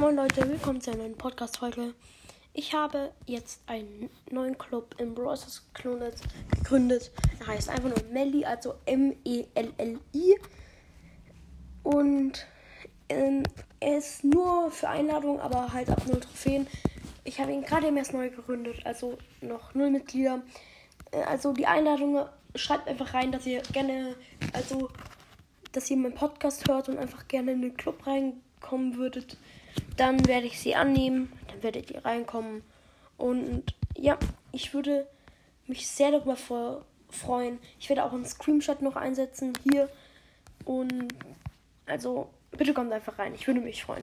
Moin Leute, willkommen zu einer neuen Podcast-Folge. Ich habe jetzt einen neuen Club im Browsers gegründet. Er heißt einfach nur Melli, also M-E-L-L-I. Und ähm, er ist nur für Einladungen, aber halt ab null Trophäen. Ich habe ihn gerade erst neu gegründet, also noch null Mitglieder. Äh, also die Einladungen, schreibt einfach rein, dass ihr gerne, also dass ihr meinen Podcast hört und einfach gerne in den Club reinkommen würdet. Dann werde ich sie annehmen. Dann werdet ihr reinkommen. Und ja, ich würde mich sehr darüber freuen. Ich werde auch einen Screenshot noch einsetzen hier. Und also, bitte kommt einfach rein. Ich würde mich freuen.